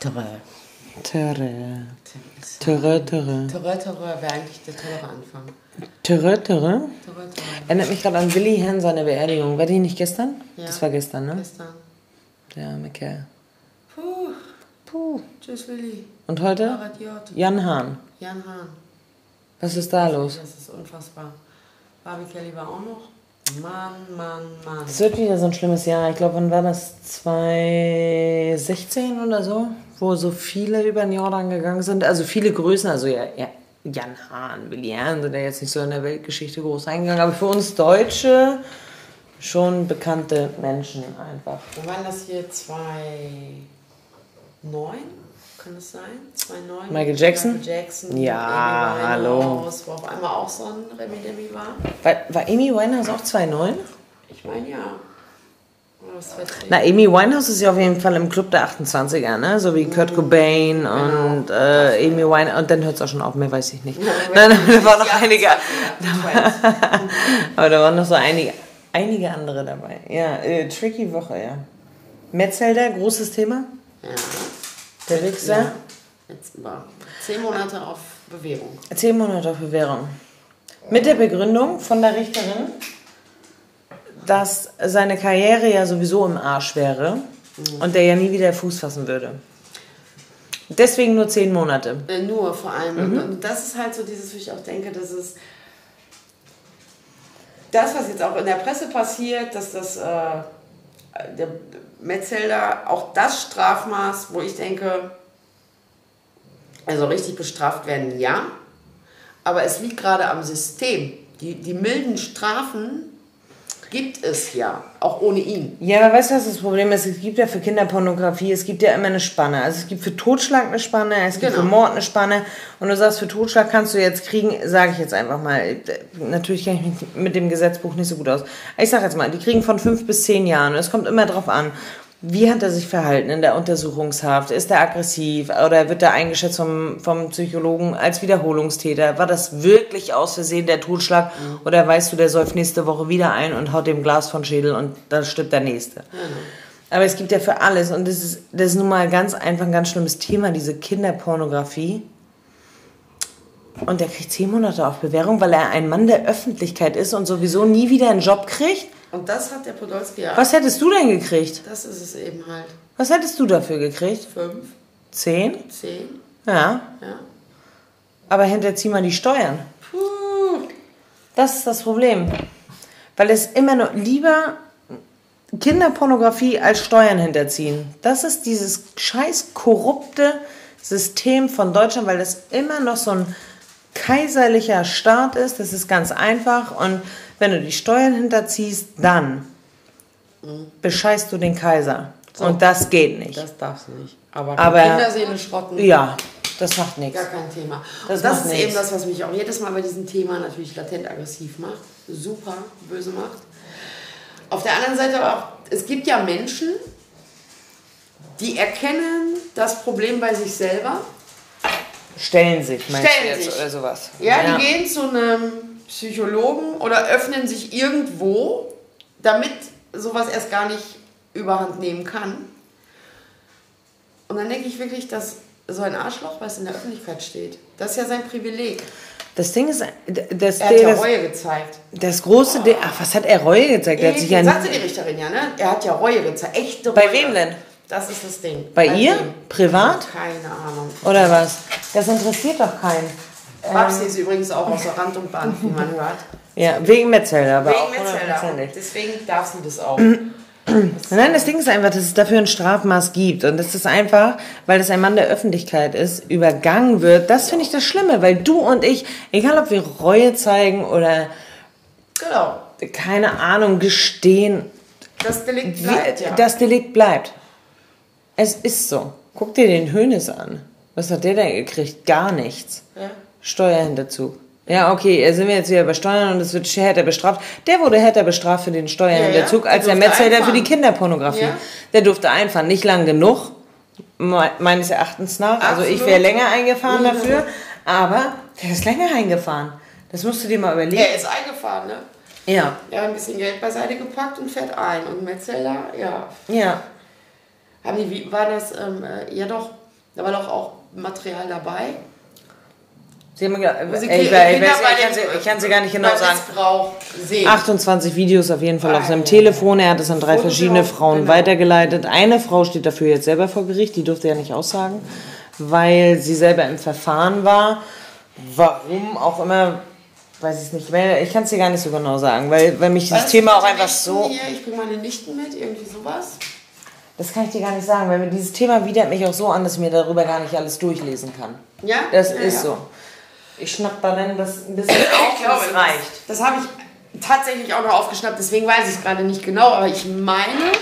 Terre. Terre. Terre, Terre. Terre, Terre wäre eigentlich der tollere Anfang. Terre, Terre. Erinnert mich gerade an Willi Herrn seine Beerdigung. War die nicht gestern? Ja. Das war gestern, ne? Gestern. Der arme Kerl. Puh. Puh. Tschüss, Willi. Und heute? Jan Hahn. Jan Hahn. Was ist da los? Das ist unfassbar. Barbie Kelly war auch noch. Mann, Mann, Mann. Es wird wieder so ein schlimmes Jahr. Ich glaube, wann war das? 2016 oder so? Wo so viele über den Jordan gegangen sind. Also viele Größen. Also ja, ja, Jan Hahn, Willi Herrn sind ja jetzt nicht so in der Weltgeschichte groß eingegangen. Aber für uns Deutsche schon bekannte Menschen einfach. Wo waren das hier? 2009? Kann das sein? 2009? Michael Jackson? Michael Jackson. Ja, Amy hallo. Wo auf einmal auch so ein Remi Demi war. War, war Amy Winehouse auch 2,9? Ich meine ja. Na, Amy Winehouse ist ja auf jeden Fall im Club der 28er, ne? So wie Kurt Cobain und äh, Amy Winehouse. Und dann hört es auch schon auf, mehr weiß ich nicht. Nein, nein, da waren noch einige. Aber da waren noch so einige, einige andere dabei. Ja, äh, tricky Woche, ja. Metzelder, großes Thema. Ja. Der Wichser. ja. Jetzt war zehn Monate auf Bewährung. Zehn Monate auf Bewährung. Mit der Begründung von der Richterin, dass seine Karriere ja sowieso im Arsch wäre und der ja nie wieder Fuß fassen würde. Deswegen nur zehn Monate. Äh, nur vor allem. Mhm. Und, und das ist halt so dieses, wo ich auch denke, dass es das, was jetzt auch in der Presse passiert, dass das äh, der Metzelder auch das Strafmaß, wo ich denke, also richtig bestraft werden, ja. Aber es liegt gerade am System. Die, die milden Strafen gibt es ja, auch ohne ihn. Ja, aber weißt du, was das Problem ist? Es gibt ja für Kinderpornografie, es gibt ja immer eine Spanne. Also es gibt für Totschlag eine Spanne, es gibt Genau. für Mord eine Spanne. Und du sagst, für Totschlag kannst du jetzt kriegen, sage ich jetzt einfach mal. Natürlich kenne ich mich mit dem Gesetzbuch nicht so gut aus. Ich sage jetzt mal, die kriegen von fünf bis zehn Jahren. Es kommt immer drauf an. Wie hat er sich verhalten in der Untersuchungshaft? Ist er aggressiv oder wird er eingeschätzt vom, vom Psychologen als Wiederholungstäter? War das wirklich aus Versehen der Totschlag? Oder weißt du, der säuft nächste Woche wieder ein und haut dem Glas von Schädel und dann stirbt der Nächste? Aber es gibt ja für alles und das ist, das ist nun mal ganz einfach ein ganz schlimmes Thema, diese Kinderpornografie. Und der kriegt zehn Monate auf Bewährung, weil er ein Mann der Öffentlichkeit ist und sowieso nie wieder einen Job kriegt. Und das hat der Podolski ja. Was hättest du denn gekriegt? Das ist es eben halt. Was hättest du dafür gekriegt? Fünf, Zehn? zehn, Ja. ja. Aber hinterzieh mal die Steuern. Puh. Das ist das Problem. Weil es immer nur lieber Kinderpornografie als Steuern hinterziehen. Das ist dieses scheiß korrupte System von Deutschland, weil das immer noch so ein kaiserlicher Staat ist. Das ist ganz einfach. Und wenn du die Steuern hinterziehst, dann bescheißt du den Kaiser. Und das geht nicht. Das darfst du nicht. Aber, Aber- Kinderseele schrotten, Ja, das macht nichts. gar kein Thema. Das Und das ist nichts. eben das, was mich auch jedes Mal bei diesem Thema natürlich latent aggressiv macht. Super böse macht. Auf der anderen Seite aber auch, es gibt ja Menschen, die erkennen das Problem bei sich selber. Stellen sich, meinst Stellen du jetzt sich. oder sowas. Ja, die gehen zu einem Psychologen oder öffnen sich irgendwo, damit sowas erst gar nicht überhand nehmen kann. Und dann denke ich wirklich, dass so ein Arschloch, was in der Öffentlichkeit steht, das ist ja sein Privileg. Das Ding ist, das, Er hat ja das, Reue gezeigt. das große Ding, ach, was hat er Reue gezeigt? Er hat sich ja sagte die Richterin ja, ne? Er hat ja Reue gezeigt. Echte Reue. Bei wem denn? Das ist das Ding. Bei ihr? wem? Privat? Keine Ahnung. Oder was? Das interessiert doch keinen. Babsi ist übrigens auch außer Rand und Band, wie man hört. Ja, wegen Metzelder, aber Wegen auch Metzelder. Deswegen darf sie das auch. Nein, das Ding ist einfach, dass es dafür ein Strafmaß gibt. Und das ist einfach, weil das ein Mann der Öffentlichkeit ist, übergangen wird. Das finde ich das Schlimme, weil du und ich, egal ob wir Reue zeigen oder, Genau. keine Ahnung, gestehen, Das Delikt bleibt ja. das Delikt bleibt. Es ist so. Guck dir den Hönes an. Was hat der denn gekriegt? Gar nichts. ja. Steuerhinterzug. Ja, okay, äh, sind wir jetzt wieder bei Steuern und es wird härter bestraft. Der wurde härter bestraft für den Steuerhinterzug Ja, ja, als der der Metzelder für die. Kinderpornografie. Ja. Der durfte einfahren, nicht lang genug, me- meines Erachtens nach. Also ich Absolut. wäre länger eingefahren Mhm. dafür, aber der ist länger eingefahren. Das musst du dir mal überlegen. Er ist eingefahren, ne? Ja, Er hat ein bisschen Geld beiseite gepackt und fährt ein. Und Metzelder, ja. ja. Haben die, wie war das? Ähm, äh, ja doch, Da war doch auch Material dabei. Sie haben gesagt, ich, ich, ich, kann sie, ich kann sie gar nicht genau sagen. Sehen. 28 Videos auf jeden Fall auf seinem. Telefon. Er hat es an drei verschiedene Frauen genau. weitergeleitet. Eine Frau steht dafür jetzt selber vor Gericht, die durfte ja nicht aussagen, weil sie selber im Verfahren war. Warum auch immer, weiß ich nicht mehr. Ich kann es dir gar nicht so genau sagen, weil, weil mich dieses Was Thema mit auch einfach Nichten so. Hier, ich bringe meine Nichten mit, irgendwie sowas. Das kann ich dir gar nicht sagen, weil dieses Thema widert mich auch so an, dass ich mir darüber gar nicht alles durchlesen kann. Ja? Das Ja, ist ja. so. Ich schnapp da dann das ein bisschen auf, Ich glaube, das reicht. Das habe ich tatsächlich auch noch aufgeschnappt, deswegen weiß ich es gerade nicht genau, aber ich meine,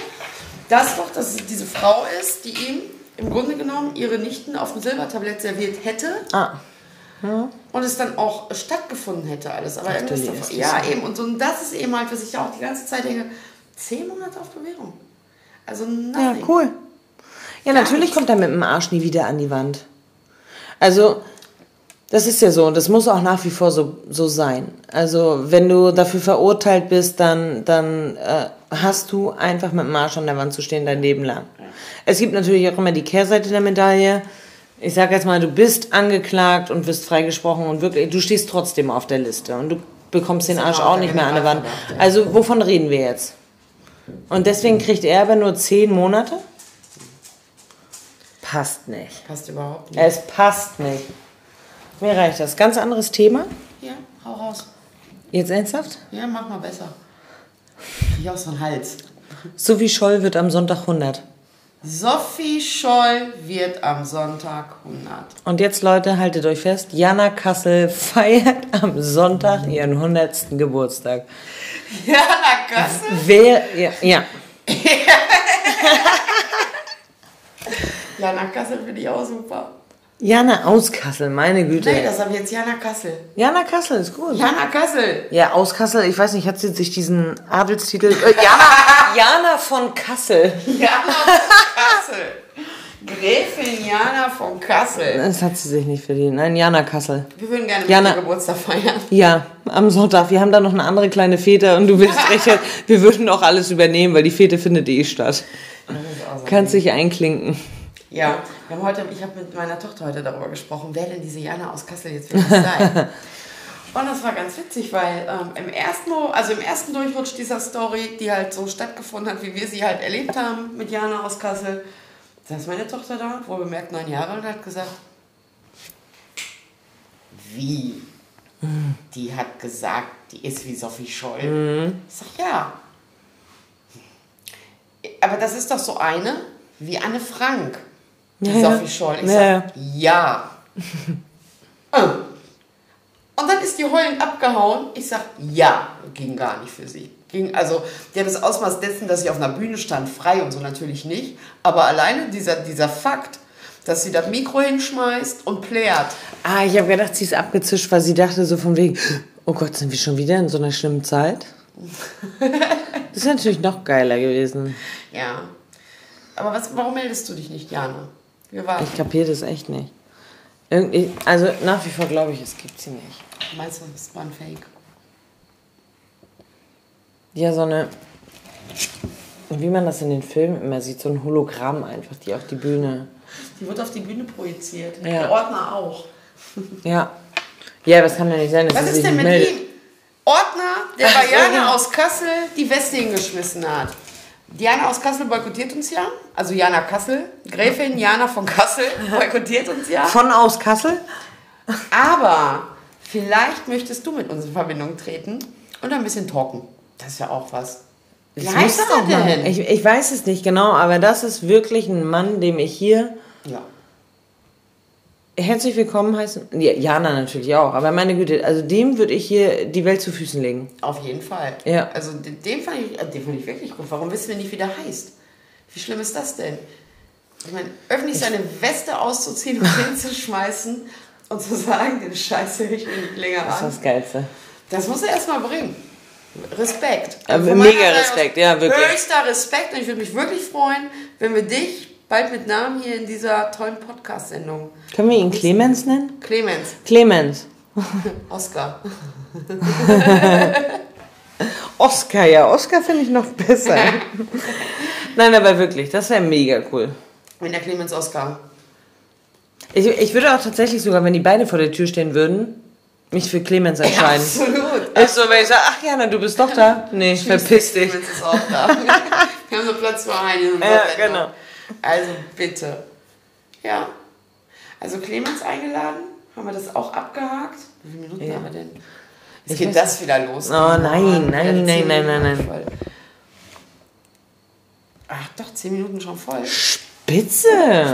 dass doch, dass es diese Frau ist, die ihm im Grunde genommen ihre Nichten auf dem Silbertablett serviert hätte Ah, und es dann auch stattgefunden hätte alles. Aber Ach, irgendwas davon, ja, eben. Und, so, und das ist eben halt, was ich auch die ganze Zeit denke, zehn Monate auf Bewährung. Also Ja, nothing. cool. Ja, natürlich kommt er mit dem Arsch nie wieder an die Wand. Also, das ist ja so und das muss auch nach wie vor so, so sein. Also, wenn du dafür verurteilt bist, dann, dann äh, hast du einfach mit dem Arsch an der Wand zu stehen dein Leben lang. Es gibt natürlich auch immer die Kehrseite der Medaille. Ich sag jetzt mal, du bist angeklagt und wirst freigesprochen und wirklich, du stehst trotzdem auf der Liste und du bekommst den Arsch auch nicht mehr an der Wand. Also, wovon reden wir jetzt? Und deswegen kriegt er aber nur zehn Monate? Passt nicht. Passt überhaupt nicht. Es passt nicht. Mir reicht das. Ganz anderes Thema. Ja, hau raus. Jetzt ernsthaft? Ja, mach mal besser. Ich auch so einen Hals. Sophie Scholl wird am Sonntag 100. Sophie Scholl wird am Sonntag 100. Und jetzt, Leute, haltet euch fest. Jana Kassel feiert am Sonntag ihren 100. Geburtstag. Ja, na Gasse. Wer, ja, ja. Jana Kassel finde ich auch super. Jana aus Kassel, meine Güte. Nee, das habe ich jetzt Jana Kassel. Jana Kassel ist gut. Jana Kassel. Ja, aus Kassel, ich weiß nicht, hat sie sich diesen Adelstitel. Äh, Jana, Jana von Kassel. Jana von Kassel. Gräfin Jana von Kassel. Das hat sie sich nicht verdient. Nein, Jana Kassel. Wir würden gerne mit Jana- Geburtstag feiern. Ja, am Sonntag. Wir haben da noch eine andere kleine Fete und du willst recht, wir würden auch alles übernehmen, weil die Fete findet eh statt. Kannst dich einklinken. Ja, wir haben heute, ich habe mit meiner Tochter heute darüber gesprochen, wer denn diese Jana aus Kassel jetzt wirklich sei. Und das war ganz witzig, weil ähm, im, ersten, also im ersten Durchrutsch dieser Story, die halt so stattgefunden hat, wie wir sie halt erlebt haben mit Jana aus Kassel, saß meine Tochter da, wohl bemerkt neun Jahre alt, und hat gesagt, wie? Die hat gesagt, die ist wie Sophie Scholl. Ich sag, ja. Aber das ist doch so eine wie Anne Frank, die Ja. Sophie Scholl. Ich Ja, sag, ja. Äh. Und dann ist die heulend abgehauen. Ich sag, ja, ging gar nicht für sie. Ging, also, die hat das Ausmaß dessen, dass sie auf einer Bühne stand, frei und so natürlich nicht. Aber alleine dieser, dieser Fakt, dass sie das Mikro hinschmeißt und plärt. Ah, ich habe gedacht, sie ist abgezischt, weil sie dachte so von wegen, oh Gott, sind wir schon wieder in so einer schlimmen Zeit? Das ist natürlich noch geiler gewesen. Ja. Aber was, warum meldest du dich nicht, Jana? Warten. Ich kapiere das echt nicht. Irgendwie, also nach wie vor glaube ich, es gibt sie nicht. Meinst du, das war ein Fake? Ja, so eine, wie man das in den Filmen immer sieht, so ein Hologramm einfach, die auf die Bühne. Die wird auf die Bühne projiziert. Ja. Der Ordner auch. Ja. Ja, das kann ja nicht sein, dass Was ist denn mit meldet. ihm? Ordner, der Ach so, ja. aus Kassel die Weste hingeschmissen hat. Diana aus Kassel boykottiert uns ja. Also Jana Kassel. Gräfin Jana von Kassel boykottiert uns ja. Von aus Kassel? Aber vielleicht möchtest du mit uns in Verbindung treten und ein bisschen talken. Das ist ja auch was. Wie Das heißt er mal- denn? Ich, ich weiß es nicht genau, aber das ist wirklich ein Mann, dem ich hier ja. Herzlich willkommen heißen. Ja, Jana natürlich auch, aber meine Güte, also dem würde ich hier die Welt zu Füßen legen. Auf jeden Fall. Ja. Also den, den, fand ich, äh, den fand ich wirklich gut. Warum wissen wir nicht, wie der heißt? Wie schlimm ist das denn? Ich meine, öffentlich seine Weste auszuziehen und hinzuschmeißen und zu sagen, den Scheiße höre ich mir nicht länger Das ist an. das Geilste. Das muss er erstmal bringen. Respekt. Von mega Respekt, ja, wirklich. Höchster Respekt und ich würde mich wirklich freuen, wenn wir dich bald mit Namen hier in dieser tollen Podcast-Sendung. Können wir ihn Clemens nennen? Clemens, Clemens. Oscar. Oscar, ja, Oscar finde ich noch besser. Nein, aber wirklich, das wäre mega cool. Wenn der Clemens Oscar Ich, ich würde auch tatsächlich sogar, wenn die beide vor der Tür stehen würden, mich für Clemens entscheiden. Absolut. Ist so, wenn ich sage, ach Jana, du bist doch da. Nee, verpiss dich. Clemens ist auch da. Wir haben so Platz für einen. Ja, genau. Also bitte. Ja. Also Clemens eingeladen. Haben wir das auch abgehakt? Wie viele Minuten Ja. haben wir denn? Jetzt Ich geht das wieder los. Oh, nein, nein, nein, zehn nein, nein, nein. voll. Ach doch, 10 Minuten schon voll. Spitze.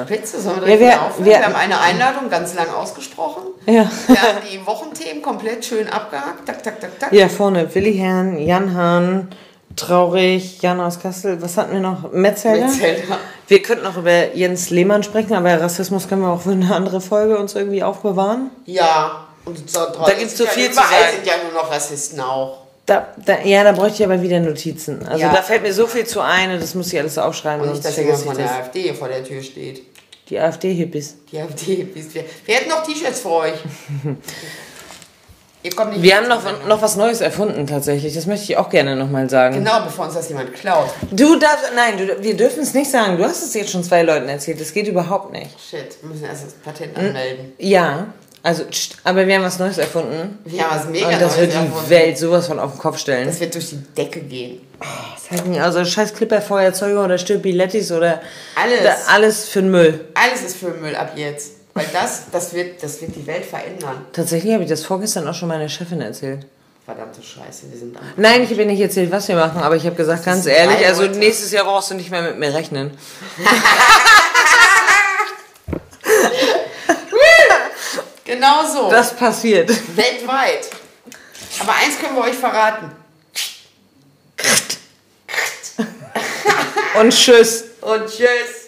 Spitze, sollen wir Ja, direkt wir- wieder aufhören? wir- Wir, haben eine Einladung ganz lang ausgesprochen. Ja. Wir haben die Wochenthemen komplett schön abgehakt. Tak, tak, tak, tak. Ja, vorne Willi Herrn, Jan Hahn, Traurig, Jan aus Kassel. Was hatten wir noch? Metzelder? Metzelder. Wir könnten noch über Jens Lehmann sprechen, aber Rassismus können wir auch für eine andere Folge uns irgendwie aufbewahren. Ja. Und so, Da gibt's so ja, viel zu überall sagen. sind ja nur noch Rassisten auch. Da, da, ja, da bräuchte ich aber wieder Notizen. Also Ja. da fällt mir so viel zu ein und das muss ich alles aufschreiben. Und nicht, dass jemand von der das. AfD hier vor der Tür steht. Die AfD-Hippies. Die AfD, wisst ihr. Wir hätten noch T-Shirts für euch. Wir haben noch, noch was Neues erfunden tatsächlich. Das möchte ich auch gerne nochmal sagen. Genau, bevor uns das jemand klaut. Du darfst, nein, du, wir dürfen es nicht sagen. Du hast es jetzt schon zwei Leuten erzählt. Das geht überhaupt nicht. Shit, wir müssen erst das Patent anmelden. Ja, also, aber wir haben was Neues erfunden. Wir haben was mega Und das Neues wird die erfunden. Welt sowas von auf den Kopf stellen. Das wird durch die Decke gehen. Das heißt nicht, also scheiß Clipperfeuerzeuge oder Stirbilettis oder Alles. Da, alles für den Müll. Alles ist für Müll ab jetzt. Weil das, das wird, das wird die Welt verändern. Tatsächlich habe ich das vorgestern auch schon meiner Chefin erzählt. Verdammte Scheiße, wir sind. Nein, ich habe ihr nicht erzählt, was wir machen, aber ich habe gesagt, ganz ehrlich, also Leute. nächstes Jahr brauchst du nicht mehr mit mir rechnen. Genau so. Das passiert. Weltweit. Aber eins können wir euch verraten. Und tschüss. Und tschüss.